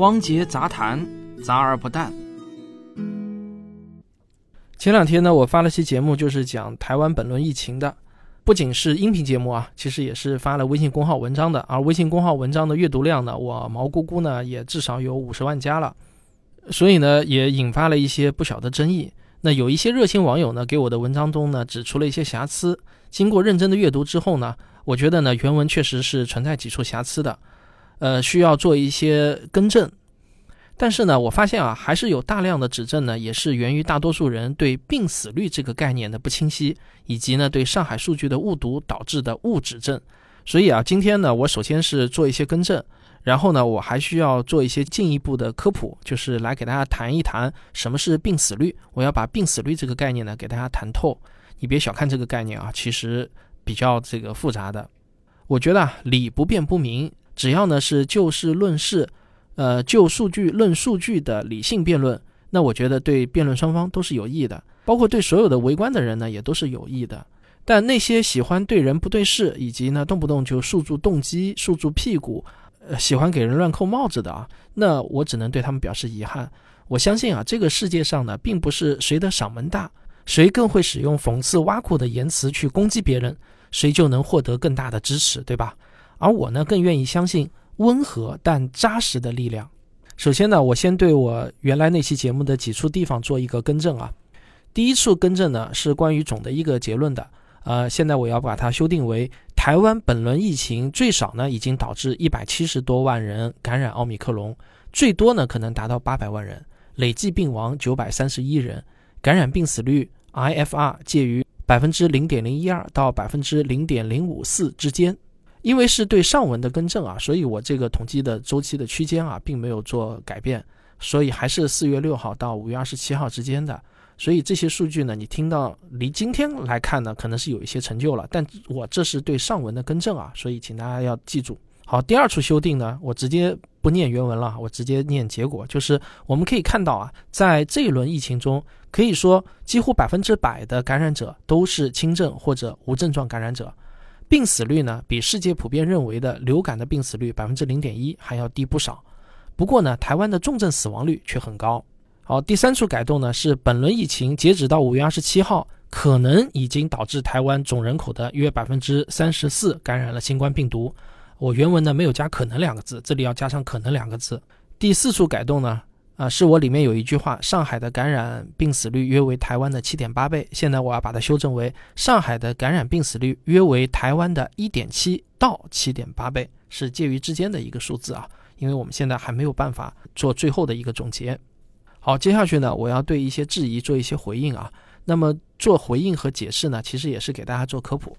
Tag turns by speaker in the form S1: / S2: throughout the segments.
S1: 汪杰杂谈，杂而不淡。
S2: 前两天呢，我发了期节目，就是讲台湾本轮疫情的，不仅是音频节目啊，其实也是发了微信公号文章的。而微信公号文章的阅读量呢，我毛估估呢也至少有五十万加了，所以呢也引发了一些不小的争议。那有一些热心网友呢，给我的文章中呢指出了一些瑕疵。经过认真的阅读之后呢，我觉得呢原文确实是存在几处瑕疵的，呃，需要做一些更正。但是呢，我发现啊，还是有大量的指证呢，也是源于大多数人对病死率这个概念的不清晰，以及呢对上海数据的误读导致的误指证。所以啊，今天呢，我首先是做一些更正，然后呢，我还需要做一些进一步的科普，就是来给大家谈一谈什么是病死率。我要把病死率这个概念呢给大家谈透。你别小看这个概念啊，其实比较这个复杂的。我觉得啊，理不辩不明，只要呢是就事论事。呃，就数据论数据的理性辩论，那我觉得对辩论双方都是有益的，包括对所有的围观的人呢，也都是有益的。但那些喜欢对人不对事，以及呢动不动就诉诸动机、诉诸屁股，呃，喜欢给人乱扣帽子的啊，那我只能对他们表示遗憾。我相信啊，这个世界上呢，并不是谁的嗓门大，谁更会使用讽刺挖苦的言辞去攻击别人，谁就能获得更大的支持，对吧？而我呢，更愿意相信。温和但扎实的力量。首先呢，我先对我原来那期节目的几处地方做一个更正啊。第一处更正呢是关于总的一个结论的，呃，现在我要把它修订为：台湾本轮疫情最少呢已经导致一百七十多万人感染奥密克戎，最多呢可能达到八百万人，累计病亡九百三十一人，感染病死率 IFR 介于百分之零点零一二到百分之零点零五四之间。因为是对上文的更正啊，所以我这个统计的周期的区间啊，并没有做改变，所以还是四月六号到五月二十七号之间的。所以这些数据呢，你听到离今天来看呢，可能是有一些成就了，但我这是对上文的更正啊，所以请大家要记住。好，第二处修订呢，我直接不念原文了，我直接念结果，就是我们可以看到啊，在这一轮疫情中，可以说几乎百分之百的感染者都是轻症或者无症状感染者。病死率呢，比世界普遍认为的流感的病死率百分之零点一还要低不少。不过呢，台湾的重症死亡率却很高。好，第三处改动呢，是本轮疫情截止到五月二十七号，可能已经导致台湾总人口的约百分之三十四感染了新冠病毒。我原文呢没有加“可能”两个字，这里要加上“可能”两个字。第四处改动呢？啊，是我里面有一句话，上海的感染病死率约为台湾的七点八倍。现在我要把它修正为上海的感染病死率约为台湾的一点七到七点八倍，是介于之间的一个数字啊。因为我们现在还没有办法做最后的一个总结。好，接下去呢，我要对一些质疑做一些回应啊。那么做回应和解释呢，其实也是给大家做科普。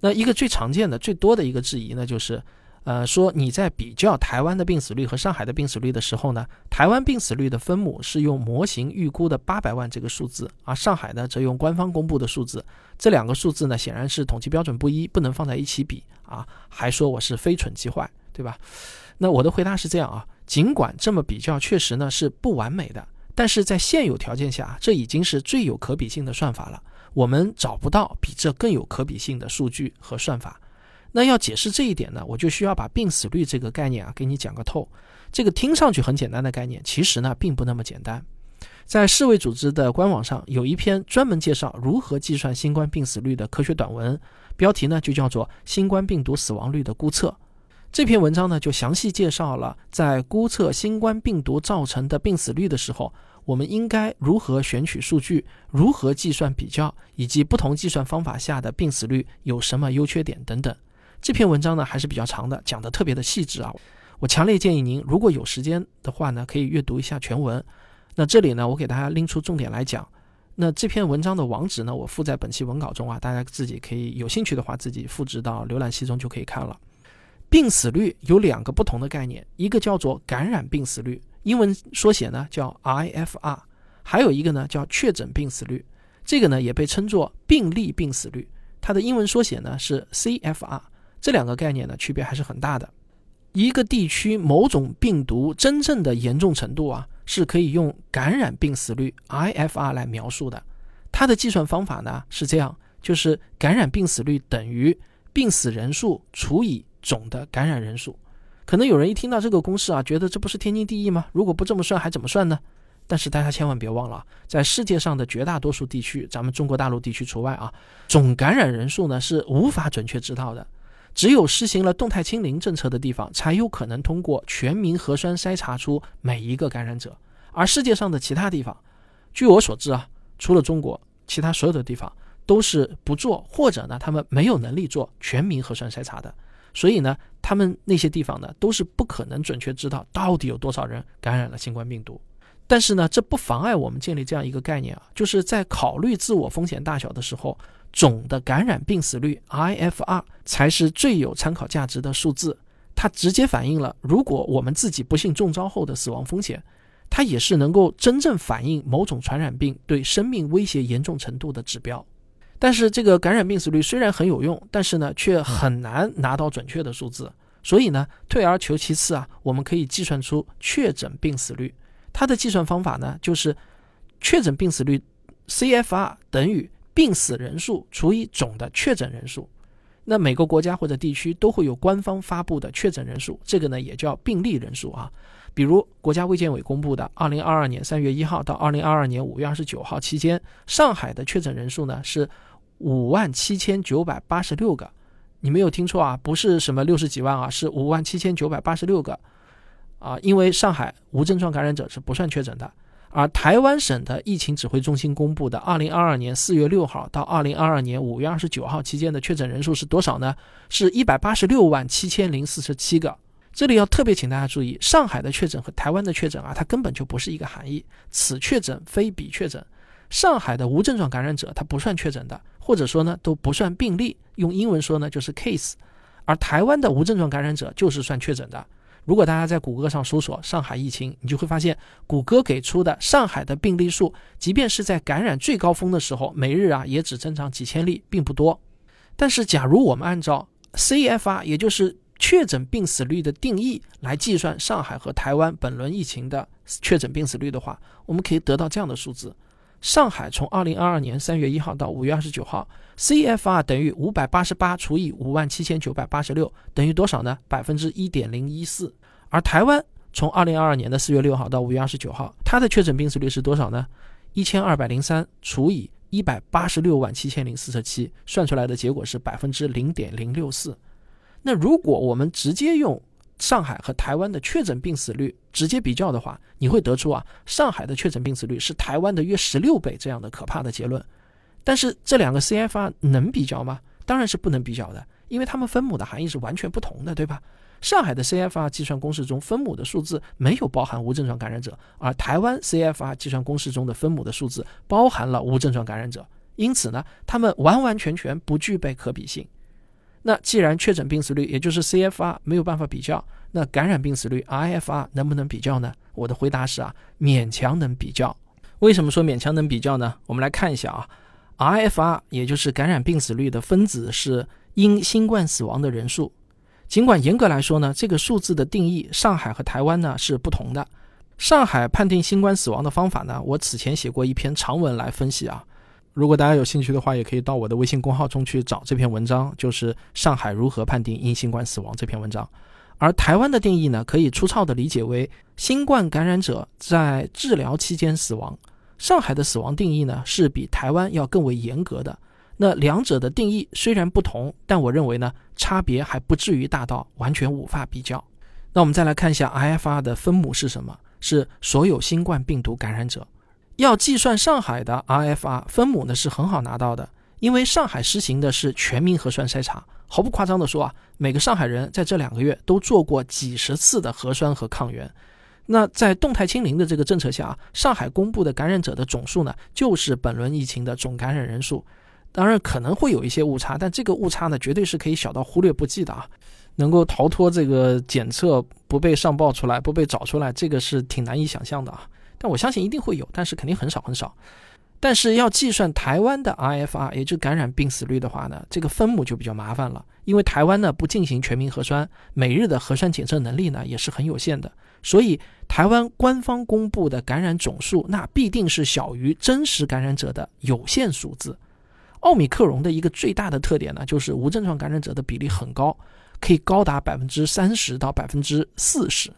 S2: 那一个最常见的、最多的一个质疑呢，就是。呃，说你在比较台湾的病死率和上海的病死率的时候呢，台湾病死率的分母是用模型预估的八百万这个数字，而上海呢则用官方公布的数字，这两个数字呢显然是统计标准不一，不能放在一起比啊，还说我是非蠢即坏，对吧？那我的回答是这样啊，尽管这么比较确实呢是不完美的，但是在现有条件下，这已经是最有可比性的算法了，我们找不到比这更有可比性的数据和算法。那要解释这一点呢，我就需要把病死率这个概念啊给你讲个透。这个听上去很简单的概念，其实呢并不那么简单。在世卫组织的官网上有一篇专门介绍如何计算新冠病死率的科学短文，标题呢就叫做《新冠病毒死亡率的估测》。这篇文章呢就详细介绍了在估测新冠病毒造成的病死率的时候，我们应该如何选取数据，如何计算比较，以及不同计算方法下的病死率有什么优缺点等等。这篇文章呢还是比较长的，讲的特别的细致啊。我强烈建议您，如果有时间的话呢，可以阅读一下全文。那这里呢，我给大家拎出重点来讲。那这篇文章的网址呢，我附在本期文稿中啊，大家自己可以有兴趣的话，自己复制到浏览器中就可以看了。病死率有两个不同的概念，一个叫做感染病死率，英文缩写呢叫 IFR，还有一个呢叫确诊病死率，这个呢也被称作病例病死率，它的英文缩写呢是 CFR。这两个概念呢，区别还是很大的。一个地区某种病毒真正的严重程度啊，是可以用感染病死率 IFR 来描述的。它的计算方法呢是这样，就是感染病死率等于病死人数除以总的感染人数。可能有人一听到这个公式啊，觉得这不是天经地义吗？如果不这么算，还怎么算呢？但是大家千万别忘了，在世界上的绝大多数地区，咱们中国大陆地区除外啊，总感染人数呢是无法准确知道的。只有实行了动态清零政策的地方，才有可能通过全民核酸筛查出每一个感染者。而世界上的其他地方，据我所知啊，除了中国，其他所有的地方都是不做，或者呢，他们没有能力做全民核酸筛查的。所以呢，他们那些地方呢，都是不可能准确知道到底有多少人感染了新冠病毒。但是呢，这不妨碍我们建立这样一个概念啊，就是在考虑自我风险大小的时候，总的感染病死率 IFR 才是最有参考价值的数字。它直接反映了如果我们自己不幸中招后的死亡风险，它也是能够真正反映某种传染病对生命威胁严重程度的指标。但是这个感染病死率虽然很有用，但是呢，却很难拿到准确的数字。所以呢，退而求其次啊，我们可以计算出确诊病死率。它的计算方法呢，就是确诊病死率 CFR 等于病死人数除以总的确诊人数。那每个国家或者地区都会有官方发布的确诊人数，这个呢也叫病例人数啊。比如国家卫健委公布的2022年3月1号到2022年5月29号期间，上海的确诊人数呢是5万7986个。你没有听错啊，不是什么六十几万啊，是5万7986个。啊，因为上海无症状感染者是不算确诊的，而台湾省的疫情指挥中心公布的二零二二年四月六号到二零二二年五月二十九号期间的确诊人数是多少呢？是一百八十六万七千零四十七个。这里要特别请大家注意，上海的确诊和台湾的确诊啊，它根本就不是一个含义。此确诊非彼确诊，上海的无症状感染者它不算确诊的，或者说呢都不算病例，用英文说呢就是 case，而台湾的无症状感染者就是算确诊的。如果大家在谷歌上搜索上海疫情，你就会发现，谷歌给出的上海的病例数，即便是在感染最高峰的时候，每日啊也只增长几千例，并不多。但是，假如我们按照 CFR，也就是确诊病死率的定义来计算上海和台湾本轮疫情的确诊病死率的话，我们可以得到这样的数字。上海从二零二二年三月一号到五月二十九号，CFR 等于五百八十八除以五万七千九百八十六，等于多少呢？百分之一点零一四。而台湾从二零二二年的四月六号到五月二十九号，它的确诊病死率是多少呢？一千二百零三除以一百八十六万七千零四十七，算出来的结果是百分之零点零六四。那如果我们直接用上海和台湾的确诊病死率直接比较的话，你会得出啊，上海的确诊病死率是台湾的约十六倍这样的可怕的结论。但是这两个 CFR 能比较吗？当然是不能比较的，因为它们分母的含义是完全不同的，对吧？上海的 CFR 计算公式中分母的数字没有包含无症状感染者，而台湾 CFR 计算公式中的分母的数字包含了无症状感染者，因此呢，它们完完全全不具备可比性。那既然确诊病死率也就是 CFR 没有办法比较，那感染病死率 IFR 能不能比较呢？我的回答是啊，勉强能比较。为什么说勉强能比较呢？我们来看一下啊，IFR 也就是感染病死率的分子是因新冠死亡的人数。尽管严格来说呢，这个数字的定义上海和台湾呢是不同的。上海判定新冠死亡的方法呢，我此前写过一篇长文来分析啊。如果大家有兴趣的话，也可以到我的微信公号中去找这篇文章，就是《上海如何判定因新冠死亡》这篇文章。而台湾的定义呢，可以粗糙的理解为新冠感染者在治疗期间死亡。上海的死亡定义呢，是比台湾要更为严格的。那两者的定义虽然不同，但我认为呢，差别还不至于大到完全无法比较。那我们再来看一下 IFR 的分母是什么？是所有新冠病毒感染者。要计算上海的 RFR 分母呢，是很好拿到的，因为上海实行的是全民核酸筛查。毫不夸张的说啊，每个上海人在这两个月都做过几十次的核酸和抗原。那在动态清零的这个政策下啊，上海公布的感染者的总数呢，就是本轮疫情的总感染人数。当然可能会有一些误差，但这个误差呢，绝对是可以小到忽略不计的啊。能够逃脱这个检测不被上报出来、不被找出来，这个是挺难以想象的啊。但我相信一定会有，但是肯定很少很少。但是要计算台湾的 IFR，也就感染病死率的话呢，这个分母就比较麻烦了。因为台湾呢不进行全民核酸，每日的核酸检测能力呢也是很有限的，所以台湾官方公布的感染总数，那必定是小于真实感染者的有限数字。奥米克戎的一个最大的特点呢，就是无症状感染者的比例很高。可以高达百分之三十到百分之四十。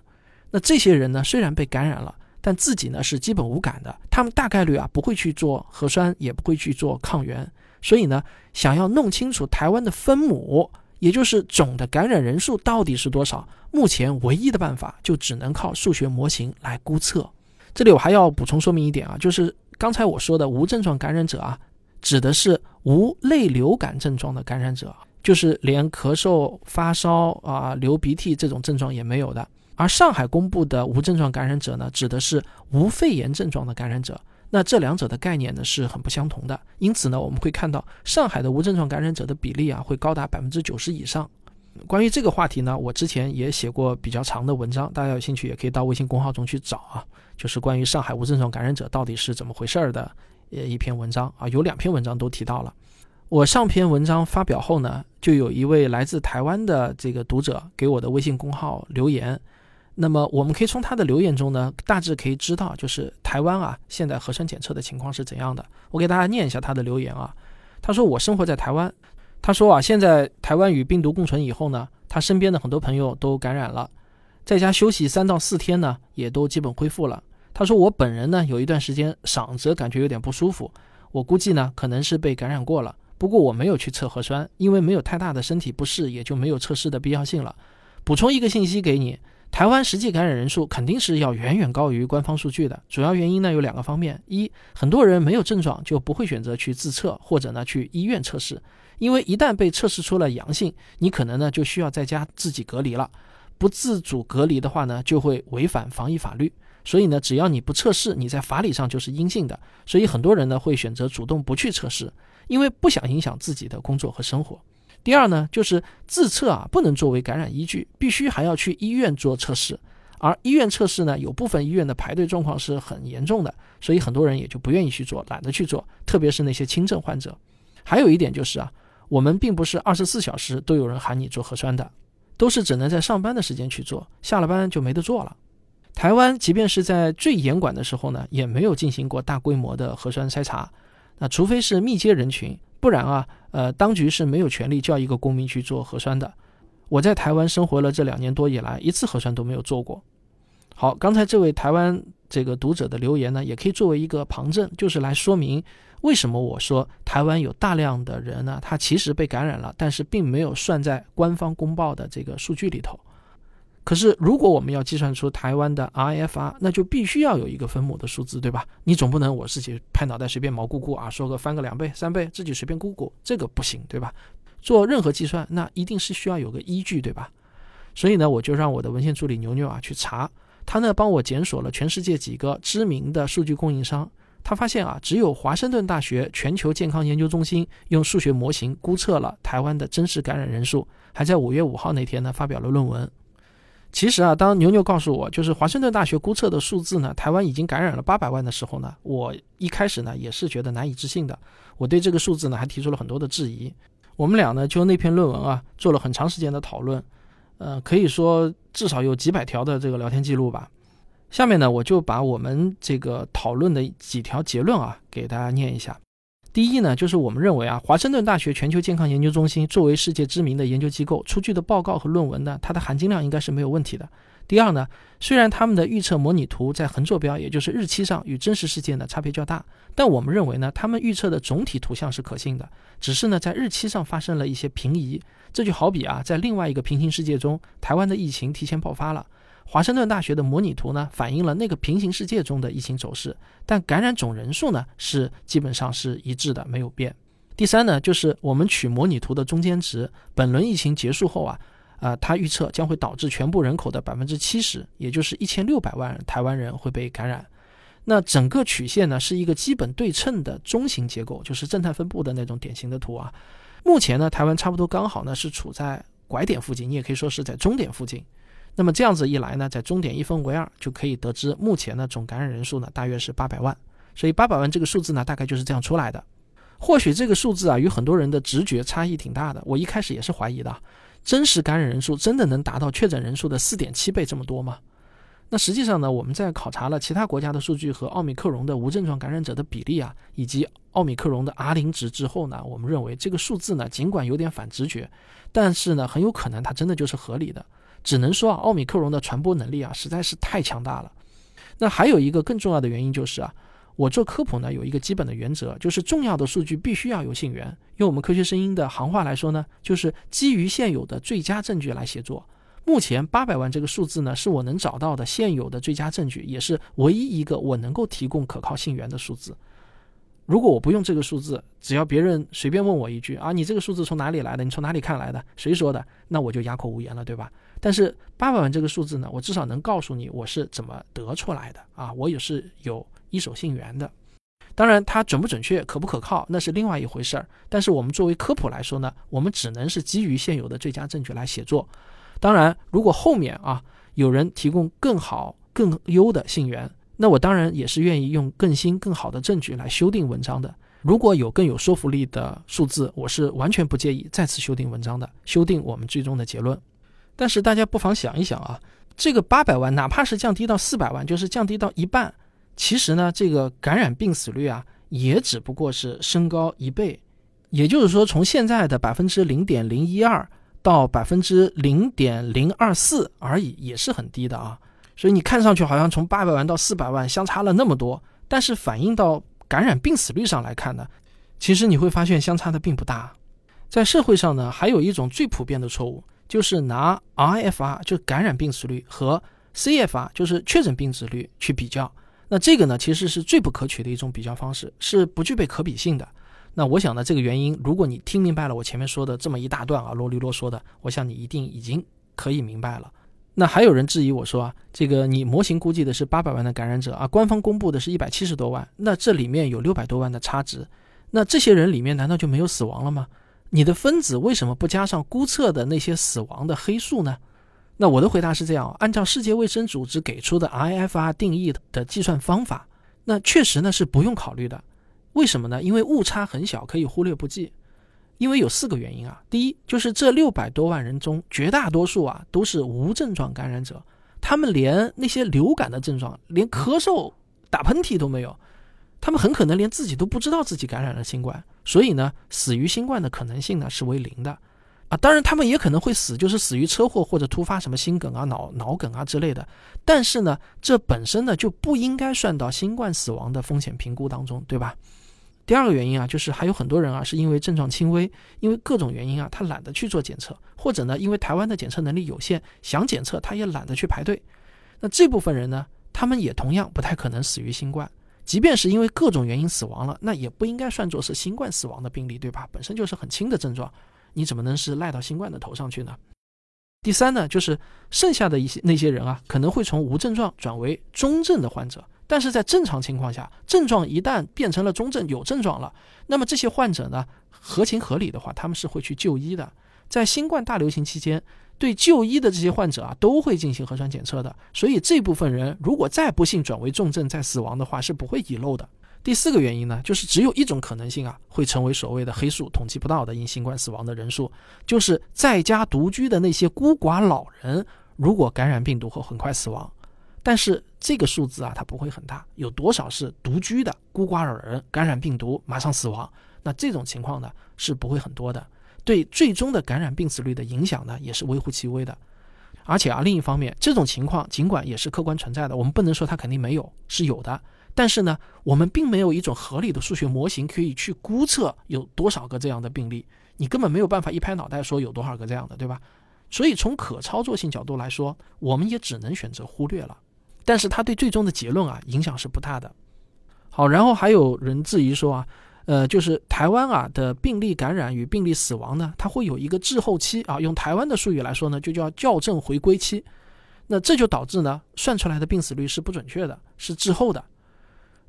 S2: 那这些人呢，虽然被感染了，但自己呢是基本无感的，他们大概率啊不会去做核酸，也不会去做抗原。所以呢，想要弄清楚台湾的分母，也就是总的感染人数到底是多少，目前唯一的办法就只能靠数学模型来估测。这里我还要补充说明一点啊，就是刚才我说的无症状感染者啊。指的是无类流感症状的感染者，就是连咳嗽、发烧啊、流鼻涕这种症状也没有的。而上海公布的无症状感染者呢，指的是无肺炎症状的感染者。那这两者的概念呢是很不相同的。因此呢，我们会看到上海的无症状感染者的比例啊，会高达百分之九十以上。关于这个话题呢，我之前也写过比较长的文章，大家有兴趣也可以到微信公号中去找啊，就是关于上海无症状感染者到底是怎么回事儿的。呃，一篇文章啊，有两篇文章都提到了。我上篇文章发表后呢，就有一位来自台湾的这个读者给我的微信公号留言。那么我们可以从他的留言中呢，大致可以知道，就是台湾啊，现在核酸检测的情况是怎样的。我给大家念一下他的留言啊。他说：“我生活在台湾。他说啊，现在台湾与病毒共存以后呢，他身边的很多朋友都感染了，在家休息三到四天呢，也都基本恢复了。”他说：“我本人呢，有一段时间嗓子感觉有点不舒服，我估计呢可能是被感染过了。不过我没有去测核酸，因为没有太大的身体不适，也就没有测试的必要性了。补充一个信息给你：台湾实际感染人数肯定是要远远高于官方数据的。主要原因呢有两个方面：一，很多人没有症状就不会选择去自测，或者呢去医院测试，因为一旦被测试出了阳性，你可能呢就需要在家自己隔离了。不自主隔离的话呢，就会违反防疫法律。”所以呢，只要你不测试，你在法理上就是阴性的。所以很多人呢会选择主动不去测试，因为不想影响自己的工作和生活。第二呢，就是自测啊不能作为感染依据，必须还要去医院做测试。而医院测试呢，有部分医院的排队状况是很严重的，所以很多人也就不愿意去做，懒得去做。特别是那些轻症患者。还有一点就是啊，我们并不是二十四小时都有人喊你做核酸的，都是只能在上班的时间去做，下了班就没得做了。台湾即便是在最严管的时候呢，也没有进行过大规模的核酸筛查。那除非是密接人群，不然啊，呃，当局是没有权利叫一个公民去做核酸的。我在台湾生活了这两年多以来，一次核酸都没有做过。好，刚才这位台湾这个读者的留言呢，也可以作为一个旁证，就是来说明为什么我说台湾有大量的人呢，他其实被感染了，但是并没有算在官方公报的这个数据里头。可是，如果我们要计算出台湾的 IFR，那就必须要有一个分母的数字，对吧？你总不能我自己拍脑袋随便毛估估啊，说个翻个两倍、三倍，自己随便估估，这个不行，对吧？做任何计算，那一定是需要有个依据，对吧？所以呢，我就让我的文献助理牛牛啊去查，他呢帮我检索了全世界几个知名的数据供应商，他发现啊，只有华盛顿大学全球健康研究中心用数学模型估测了台湾的真实感染人数，还在五月五号那天呢发表了论文。其实啊，当牛牛告诉我就是华盛顿大学估测的数字呢，台湾已经感染了八百万的时候呢，我一开始呢也是觉得难以置信的。我对这个数字呢还提出了很多的质疑。我们俩呢就那篇论文啊做了很长时间的讨论，呃，可以说至少有几百条的这个聊天记录吧。下面呢我就把我们这个讨论的几条结论啊给大家念一下。第一呢，就是我们认为啊，华盛顿大学全球健康研究中心作为世界知名的研究机构出具的报告和论文呢，它的含金量应该是没有问题的。第二呢，虽然他们的预测模拟图在横坐标，也就是日期上与真实世界呢差别较大，但我们认为呢，他们预测的总体图像是可信的，只是呢在日期上发生了一些平移。这就好比啊，在另外一个平行世界中，台湾的疫情提前爆发了。华盛顿大学的模拟图呢，反映了那个平行世界中的疫情走势，但感染总人数呢是基本上是一致的，没有变。第三呢，就是我们取模拟图的中间值，本轮疫情结束后啊，呃，它预测将会导致全部人口的百分之七十，也就是一千六百万台湾人会被感染。那整个曲线呢是一个基本对称的中型结构，就是正态分布的那种典型的图啊。目前呢，台湾差不多刚好呢是处在拐点附近，你也可以说是在终点附近。那么这样子一来呢，在终点一分为二，就可以得知目前的总感染人数呢，大约是八百万。所以八百万这个数字呢，大概就是这样出来的。或许这个数字啊，与很多人的直觉差异挺大的。我一开始也是怀疑的，真实感染人数真的能达到确诊人数的四点七倍这么多吗？那实际上呢，我们在考察了其他国家的数据和奥密克戎的无症状感染者的比例啊，以及奥密克戎的 R 零值之后呢，我们认为这个数字呢，尽管有点反直觉，但是呢，很有可能它真的就是合理的。只能说啊，奥密克戎的传播能力啊，实在是太强大了。那还有一个更重要的原因就是啊，我做科普呢有一个基本的原则，就是重要的数据必须要有信源。用我们科学声音的行话来说呢，就是基于现有的最佳证据来写作。目前八百万这个数字呢，是我能找到的现有的最佳证据，也是唯一一个我能够提供可靠信源的数字。如果我不用这个数字，只要别人随便问我一句啊，你这个数字从哪里来的？你从哪里看来的？谁说的？那我就哑口无言了，对吧？但是八百万这个数字呢，我至少能告诉你我是怎么得出来的啊，我也是有一手信源的。当然，它准不准确、可不可靠，那是另外一回事儿。但是我们作为科普来说呢，我们只能是基于现有的最佳证据来写作。当然，如果后面啊有人提供更好、更优的信源，那我当然也是愿意用更新、更好的证据来修订文章的。如果有更有说服力的数字，我是完全不介意再次修订文章的，修订我们最终的结论。但是大家不妨想一想啊，这个八百万，哪怕是降低到四百万，就是降低到一半，其实呢，这个感染病死率啊，也只不过是升高一倍，也就是说，从现在的百分之零点零一二。到百分之零点零二四而已，也是很低的啊。所以你看上去好像从八百万到四百万相差了那么多，但是反映到感染病死率上来看呢，其实你会发现相差的并不大。在社会上呢，还有一种最普遍的错误，就是拿 RFR 就感染病死率和 CFR 就是确诊病死率去比较。那这个呢，其实是最不可取的一种比较方式，是不具备可比性的。那我想呢，这个原因，如果你听明白了我前面说的这么一大段啊，啰里啰嗦的，我想你一定已经可以明白了。那还有人质疑我说啊，这个你模型估计的是八百万的感染者啊，官方公布的是一百七十多万，那这里面有六百多万的差值，那这些人里面难道就没有死亡了吗？你的分子为什么不加上估测的那些死亡的黑数呢？那我的回答是这样，按照世界卫生组织给出的 IFR 定义的计算方法，那确实呢是不用考虑的。为什么呢？因为误差很小，可以忽略不计。因为有四个原因啊。第一，就是这六百多万人中，绝大多数啊都是无症状感染者，他们连那些流感的症状，连咳嗽、打喷嚏都没有，他们很可能连自己都不知道自己感染了新冠，所以呢，死于新冠的可能性呢是为零的。啊，当然他们也可能会死，就是死于车祸或者突发什么心梗啊、脑脑梗啊之类的。但是呢，这本身呢就不应该算到新冠死亡的风险评估当中，对吧？第二个原因啊，就是还有很多人啊，是因为症状轻微，因为各种原因啊，他懒得去做检测，或者呢，因为台湾的检测能力有限，想检测他也懒得去排队。那这部分人呢，他们也同样不太可能死于新冠。即便是因为各种原因死亡了，那也不应该算作是新冠死亡的病例，对吧？本身就是很轻的症状，你怎么能是赖到新冠的头上去呢？第三呢，就是剩下的一些那些人啊，可能会从无症状转为中症的患者。但是在正常情况下，症状一旦变成了中症，有症状了，那么这些患者呢，合情合理的话，他们是会去就医的。在新冠大流行期间，对就医的这些患者啊，都会进行核酸检测的。所以这部分人如果再不幸转为重症再死亡的话，是不会遗漏的。第四个原因呢，就是只有一种可能性啊，会成为所谓的黑数，统计不到的因新冠死亡的人数，就是在家独居的那些孤寡老人，如果感染病毒后很快死亡。但是这个数字啊，它不会很大。有多少是独居的孤寡老人感染病毒马上死亡？那这种情况呢是不会很多的。对最终的感染病死率的影响呢，也是微乎其微的。而且啊，另一方面，这种情况尽管也是客观存在的，我们不能说它肯定没有，是有的。但是呢，我们并没有一种合理的数学模型可以去估测有多少个这样的病例。你根本没有办法一拍脑袋说有多少个这样的，对吧？所以从可操作性角度来说，我们也只能选择忽略了。但是它对最终的结论啊影响是不大的。好，然后还有人质疑说啊，呃，就是台湾啊的病例感染与病例死亡呢，它会有一个滞后期啊，用台湾的术语来说呢，就叫校正回归期。那这就导致呢，算出来的病死率是不准确的，是滞后的。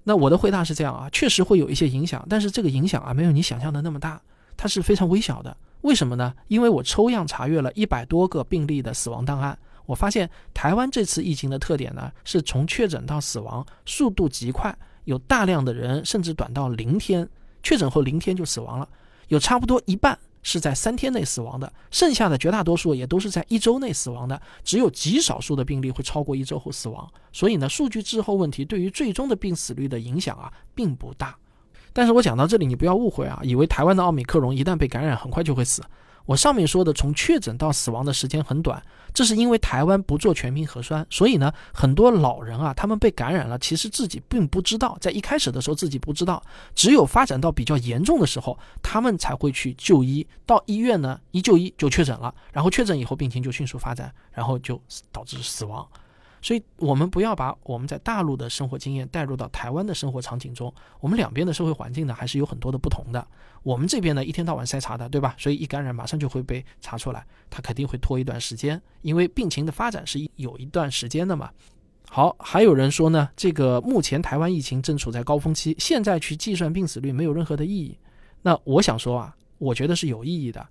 S2: 那我的回答是这样啊，确实会有一些影响，但是这个影响啊没有你想象的那么大，它是非常微小的。为什么呢？因为我抽样查阅了一百多个病例的死亡档案。我发现台湾这次疫情的特点呢，是从确诊到死亡速度极快，有大量的人甚至短到零天确诊后零天就死亡了，有差不多一半是在三天内死亡的，剩下的绝大多数也都是在一周内死亡的，只有极少数的病例会超过一周后死亡。所以呢，数据滞后问题对于最终的病死率的影响啊并不大。但是我讲到这里，你不要误会啊，以为台湾的奥密克戎一旦被感染，很快就会死。我上面说的从确诊到死亡的时间很短，这是因为台湾不做全民核酸，所以呢，很多老人啊，他们被感染了，其实自己并不知道，在一开始的时候自己不知道，只有发展到比较严重的时候，他们才会去就医，到医院呢一就医就确诊了，然后确诊以后病情就迅速发展，然后就导致死亡。所以，我们不要把我们在大陆的生活经验带入到台湾的生活场景中。我们两边的社会环境呢，还是有很多的不同的。我们这边呢，一天到晚筛查的，对吧？所以一感染马上就会被查出来，他肯定会拖一段时间，因为病情的发展是有一段时间的嘛。好，还有人说呢，这个目前台湾疫情正处在高峰期，现在去计算病死率没有任何的意义。那我想说啊，我觉得是有意义的。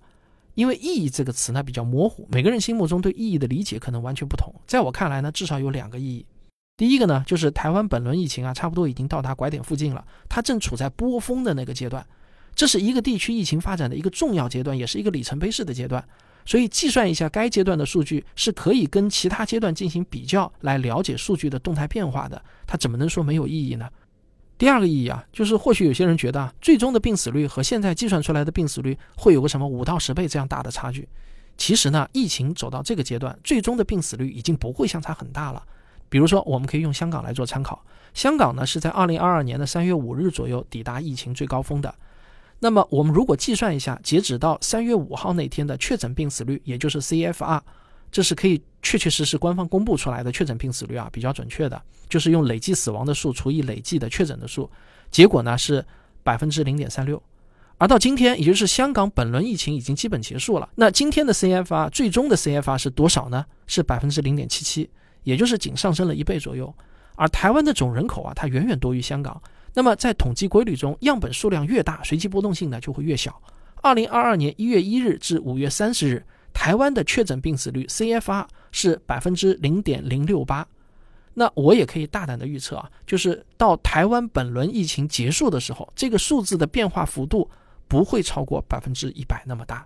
S2: 因为意义这个词呢比较模糊，每个人心目中对意义的理解可能完全不同。在我看来呢，至少有两个意义。第一个呢，就是台湾本轮疫情啊，差不多已经到达拐点附近了，它正处在波峰的那个阶段，这是一个地区疫情发展的一个重要阶段，也是一个里程碑式的阶段。所以计算一下该阶段的数据，是可以跟其他阶段进行比较，来了解数据的动态变化的。它怎么能说没有意义呢？第二个意义啊，就是或许有些人觉得啊，最终的病死率和现在计算出来的病死率会有个什么五到十倍这样大的差距。其实呢，疫情走到这个阶段，最终的病死率已经不会相差很大了。比如说，我们可以用香港来做参考，香港呢是在二零二二年的三月五日左右抵达疫情最高峰的。那么我们如果计算一下，截止到三月五号那天的确诊病死率，也就是 CFR。这是可以确确实实官方公布出来的确诊病死率啊，比较准确的，就是用累计死亡的数除以累计的确诊的数，结果呢是百分之零点三六。而到今天，也就是香港本轮疫情已经基本结束了，那今天的 CFR 最终的 CFR 是多少呢？是百分之零点七七，也就是仅上升了一倍左右。而台湾的总人口啊，它远远多于香港。那么在统计规律中，样本数量越大，随机波动性呢就会越小。二零二二年一月一日至五月三十日。台湾的确诊病死率 CFR 是百分之零点零六八，那我也可以大胆的预测啊，就是到台湾本轮疫情结束的时候，这个数字的变化幅度不会超过百分之一百那么大，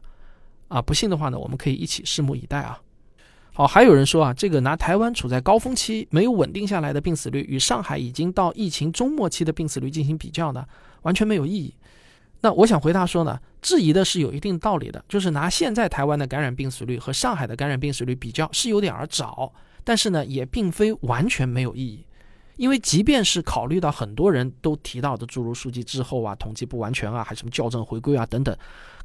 S2: 啊，不信的话呢，我们可以一起拭目以待啊。好，还有人说啊，这个拿台湾处在高峰期没有稳定下来的病死率与上海已经到疫情中末期的病死率进行比较呢，完全没有意义。那我想回答说呢，质疑的是有一定道理的，就是拿现在台湾的感染病死率和上海的感染病死率比较是有点儿早，但是呢，也并非完全没有意义，因为即便是考虑到很多人都提到的诸如数据滞后啊、统计不完全啊、还什么校正回归啊等等，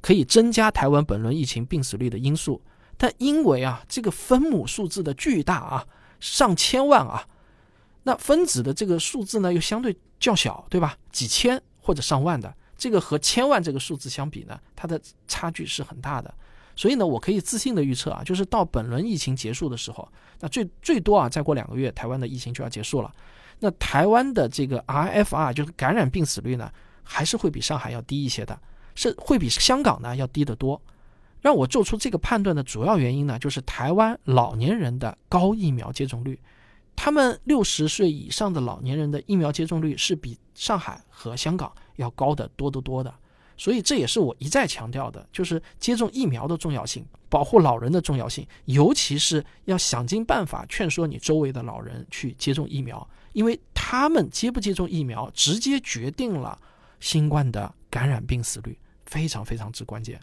S2: 可以增加台湾本轮疫情病死率的因素，但因为啊这个分母数字的巨大啊，上千万啊，那分子的这个数字呢又相对较小，对吧？几千或者上万的。这个和千万这个数字相比呢，它的差距是很大的，所以呢，我可以自信的预测啊，就是到本轮疫情结束的时候，那最最多啊，再过两个月，台湾的疫情就要结束了。那台湾的这个 RFR 就是感染病死率呢，还是会比上海要低一些的，是会比香港呢要低得多。让我做出这个判断的主要原因呢，就是台湾老年人的高疫苗接种率，他们六十岁以上的老年人的疫苗接种率是比上海和香港。要高的多得多的，所以这也是我一再强调的，就是接种疫苗的重要性，保护老人的重要性，尤其是要想尽办法劝说你周围的老人去接种疫苗，因为他们接不接种疫苗，直接决定了新冠的感染病死率，非常非常之关键。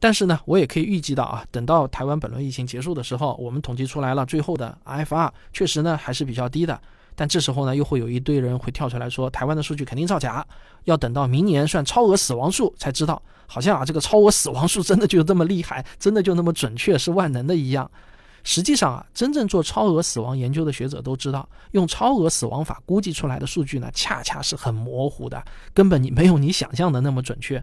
S2: 但是呢，我也可以预计到啊，等到台湾本轮疫情结束的时候，我们统计出来了最后的 IFR，确实呢还是比较低的。但这时候呢，又会有一堆人会跳出来说，台湾的数据肯定造假，要等到明年算超额死亡数才知道，好像啊这个超额死亡数真的就这么厉害，真的就那么准确是万能的一样。实际上啊，真正做超额死亡研究的学者都知道，用超额死亡法估计出来的数据呢，恰恰是很模糊的，根本你没有你想象的那么准确。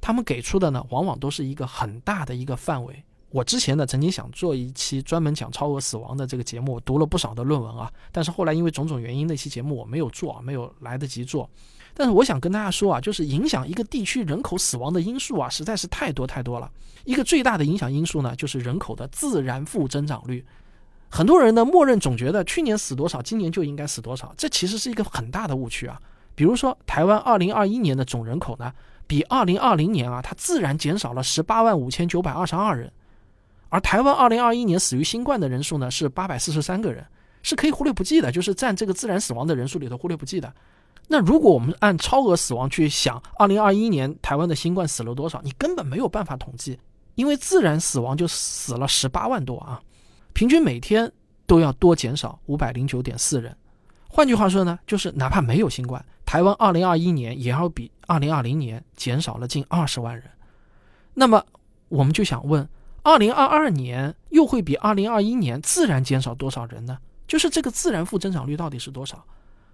S2: 他们给出的呢，往往都是一个很大的一个范围。我之前呢，曾经想做一期专门讲超额死亡的这个节目，读了不少的论文啊，但是后来因为种种原因，那期节目我没有做，没有来得及做。但是我想跟大家说啊，就是影响一个地区人口死亡的因素啊，实在是太多太多了。一个最大的影响因素呢，就是人口的自然负增长率。很多人呢，默认总觉得去年死多少，今年就应该死多少，这其实是一个很大的误区啊。比如说，台湾二零二一年的总人口呢，比二零二零年啊，它自然减少了十八万五千九百二十二人，而台湾二零二一年死于新冠的人数呢是八百四十三个人，是可以忽略不计的，就是占这个自然死亡的人数里头忽略不计的。那如果我们按超额死亡去想，二零二一年台湾的新冠死了多少，你根本没有办法统计，因为自然死亡就死了十八万多啊，平均每天都要多减少五百零九点四人。换句话说呢，就是哪怕没有新冠，台湾二零二一年也要比二零二零年减少了近二十万人。那么我们就想问，二零二二年又会比二零二一年自然减少多少人呢？就是这个自然负增长率到底是多少？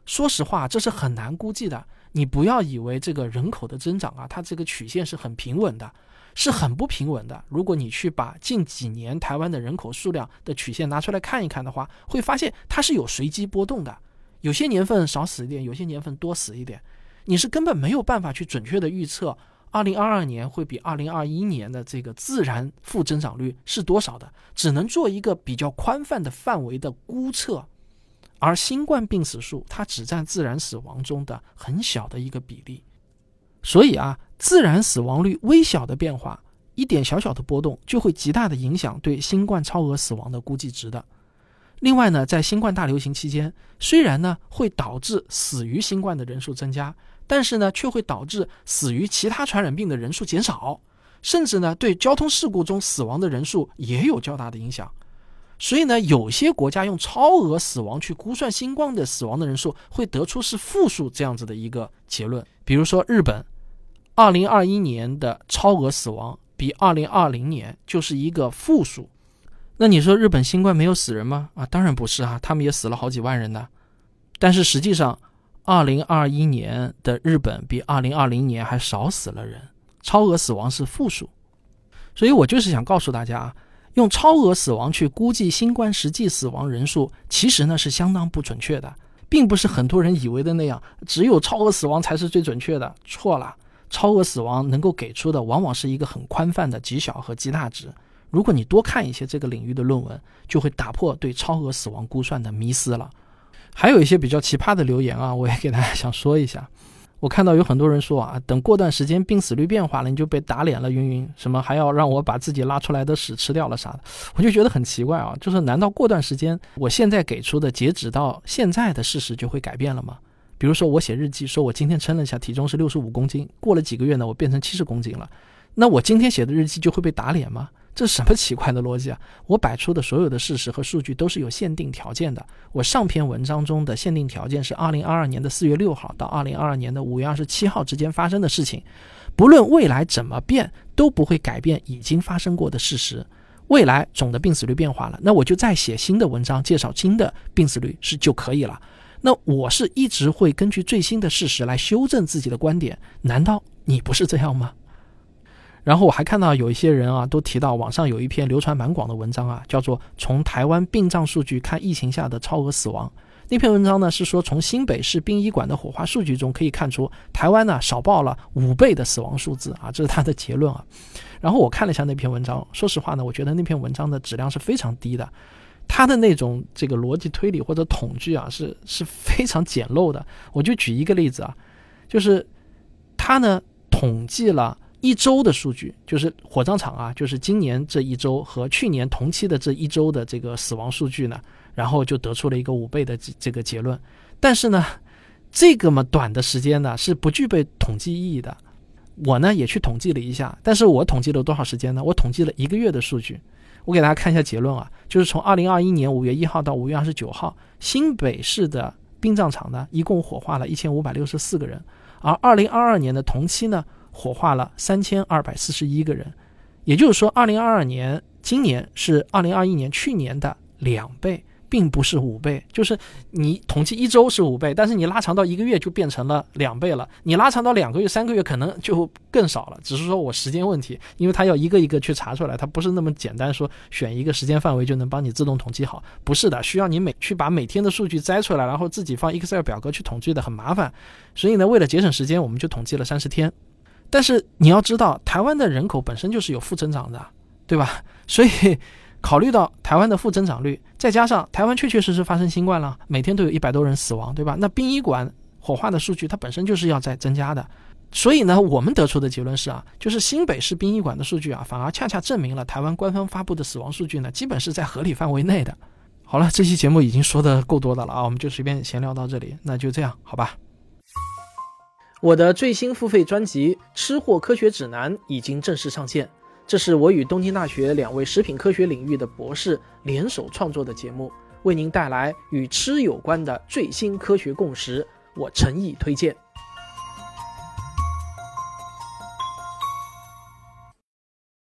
S2: 说实话，这是很难估计的。你不要以为这个人口的增长啊，它这个曲线是很平稳的，是很不平稳的。如果你去把近几年台湾的人口数量的曲线拿出来看一看的话，会发现它是有随机波动的。有些年份少死一点，有些年份多死一点，你是根本没有办法去准确的预测2022年会比2021年的这个自然负增长率是多少的，只能做一个比较宽泛的范围的估测。而新冠病死数，它只占自然死亡中的很小的一个比例，所以啊，自然死亡率微小的变化，一点小小的波动，就会极大的影响对新冠超额死亡的估计值的。另外呢，在新冠大流行期间，虽然呢会导致死于新冠的人数增加，但是呢却会导致死于其他传染病的人数减少，甚至呢对交通事故中死亡的人数也有较大的影响。所以呢，有些国家用超额死亡去估算新冠的死亡的人数，会得出是负数这样子的一个结论。比如说日本，二零二一年的超额死亡比二零二零年就是一个负数。那你说日本新冠没有死人吗？啊，当然不是啊，他们也死了好几万人呢。但是实际上，二零二一年的日本比二零二零年还少死了人，超额死亡是负数。所以我就是想告诉大家啊。用超额死亡去估计新冠实际死亡人数，其实呢是相当不准确的，并不是很多人以为的那样，只有超额死亡才是最准确的。错了，超额死亡能够给出的往往是一个很宽泛的极小和极大值。如果你多看一些这个领域的论文，就会打破对超额死亡估算的迷思了。还有一些比较奇葩的留言啊，我也给大家想说一下。我看到有很多人说啊，等过段时间病死率变化了，你就被打脸了，云云什么还要让我把自己拉出来的屎吃掉了啥的，我就觉得很奇怪啊。就是难道过段时间我现在给出的截止到现在的事实就会改变了吗？比如说我写日记说我今天称了一下体重是六十五公斤，过了几个月呢我变成七十公斤了，那我今天写的日记就会被打脸吗？这什么奇怪的逻辑啊！我摆出的所有的事实和数据都是有限定条件的。我上篇文章中的限定条件是二零二二年的四月六号到二零二二年的五月二十七号之间发生的事情，不论未来怎么变，都不会改变已经发生过的事实。未来总的病死率变化了，那我就再写新的文章介绍新的病死率是就可以了。那我是一直会根据最新的事实来修正自己的观点，难道你不是这样吗？然后我还看到有一些人啊，都提到网上有一篇流传蛮广的文章啊，叫做《从台湾殡葬数据看疫情下的超额死亡》。那篇文章呢是说，从新北市殡仪馆的火化数据中可以看出，台湾呢少报了五倍的死亡数字啊，这是他的结论啊。然后我看了一下那篇文章，说实话呢，我觉得那篇文章的质量是非常低的，他的那种这个逻辑推理或者统计啊，是是非常简陋的。我就举一个例子啊，就是他呢统计了。一周的数据就是火葬场啊，就是今年这一周和去年同期的这一周的这个死亡数据呢，然后就得出了一个五倍的这个结论。但是呢，这个么短的时间呢是不具备统计意义的。我呢也去统计了一下，但是我统计了多少时间呢？我统计了一个月的数据。我给大家看一下结论啊，就是从二零二一年五月一号到五月二十九号，新北市的殡葬场呢一共火化了一千五百六十四个人，而二零二二年的同期呢。火化了三千二百四十一个人，也就是说，二零二二年今年是二零二一年去年的两倍，并不是五倍。就是你统计一周是五倍，但是你拉长到一个月就变成了两倍了。你拉长到两个月、三个月可能就更少了。只是说我时间问题，因为它要一个一个去查出来，它不是那么简单说选一个时间范围就能帮你自动统计好，不是的，需要你每去把每天的数据摘出来，然后自己放 Excel 表格去统计的，很麻烦。所以呢，为了节省时间，我们就统计了三十天。但是你要知道，台湾的人口本身就是有负增长的，对吧？所以考虑到台湾的负增长率，再加上台湾确确实实发生新冠了，每天都有一百多人死亡，对吧？那殡仪馆火化的数据它本身就是要在增加的。所以呢，我们得出的结论是啊，就是新北市殡仪馆的数据啊，反而恰恰证明了台湾官方发布的死亡数据呢，基本是在合理范围内的。好了，这期节目已经说的够多的了啊，我们就随便闲聊到这里，那就这样，好吧。我的最新付费专辑《吃货科学指南》已经正式上线，这是我与东京大学两位食品科学领域的博士联手创作的节目，为您带来与吃有关的最新科学共识，我诚意推荐。